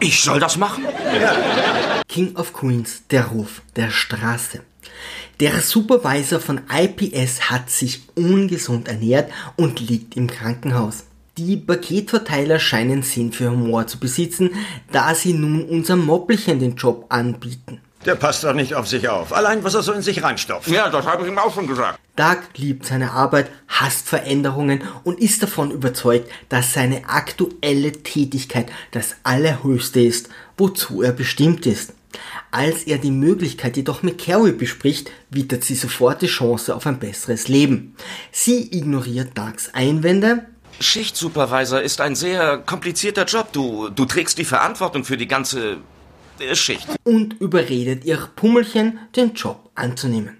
Ich soll das machen? King of Queens, der Ruf der Straße. Der Supervisor von IPS hat sich ungesund ernährt und liegt im Krankenhaus. Die Paketverteiler scheinen Sinn für Humor zu besitzen, da sie nun unserem Moppelchen den Job anbieten. Der passt doch nicht auf sich auf. Allein, was er so in sich reinstopft. Ja, das habe ich ihm auch schon gesagt. Doug liebt seine Arbeit, hasst Veränderungen und ist davon überzeugt, dass seine aktuelle Tätigkeit das Allerhöchste ist, wozu er bestimmt ist. Als er die Möglichkeit jedoch mit Carrie bespricht, wittert sie sofort die Chance auf ein besseres Leben. Sie ignoriert Dougs Einwände, Schichtsupervisor ist ein sehr komplizierter Job. Du, du trägst die Verantwortung für die ganze Schicht. und überredet ihr Pummelchen, den Job anzunehmen.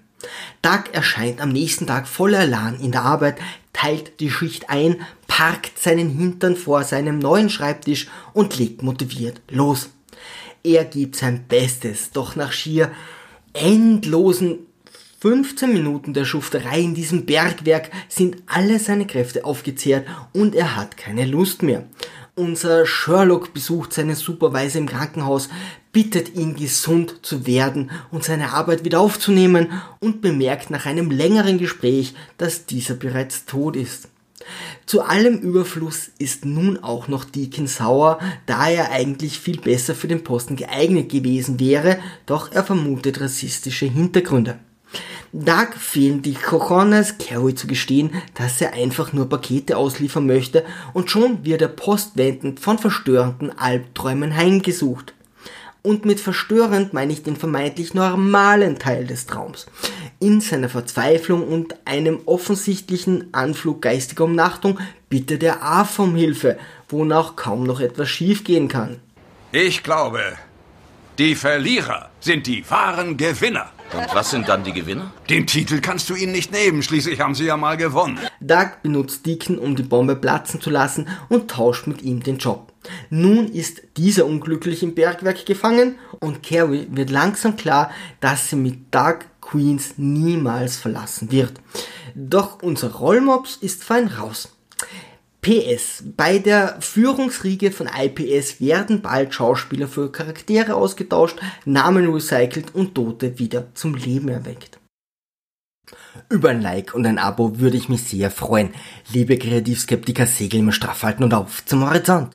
Doug erscheint am nächsten Tag voller Elan in der Arbeit, teilt die Schicht ein, parkt seinen Hintern vor seinem neuen Schreibtisch und legt motiviert los. Er gibt sein Bestes, doch nach schier endlosen 15 Minuten der Schufterei in diesem Bergwerk sind alle seine Kräfte aufgezehrt und er hat keine Lust mehr. Unser Sherlock besucht seinen Supervisor im Krankenhaus, bittet ihn gesund zu werden und seine Arbeit wieder aufzunehmen und bemerkt nach einem längeren Gespräch, dass dieser bereits tot ist. Zu allem Überfluss ist nun auch noch Deacon sauer, da er eigentlich viel besser für den Posten geeignet gewesen wäre, doch er vermutet rassistische Hintergründe. Doug fehlen die Cojones, Carrie zu gestehen, dass er einfach nur Pakete ausliefern möchte und schon wird er postwendend von verstörenden Albträumen heimgesucht. Und mit verstörend meine ich den vermeintlich normalen Teil des Traums. In seiner Verzweiflung und einem offensichtlichen Anflug geistiger Umnachtung bittet er Arthur um Hilfe, wonach kaum noch etwas schiefgehen kann. Ich glaube, die Verlierer sind die wahren Gewinner. Und was sind dann die Gewinner? Den Titel kannst du ihnen nicht nehmen, schließlich haben sie ja mal gewonnen. Doug benutzt Deacon, um die Bombe platzen zu lassen und tauscht mit ihm den Job. Nun ist dieser unglücklich im Bergwerk gefangen und Carrie wird langsam klar, dass sie mit Doug Queens niemals verlassen wird. Doch unser Rollmops ist fein raus. PS. Bei der Führungsriege von IPS werden bald Schauspieler für Charaktere ausgetauscht, Namen recycelt und Tote wieder zum Leben erweckt. Über ein Like und ein Abo würde ich mich sehr freuen. Liebe Kreativskeptiker, segeln wir straff halten und auf zum Horizont.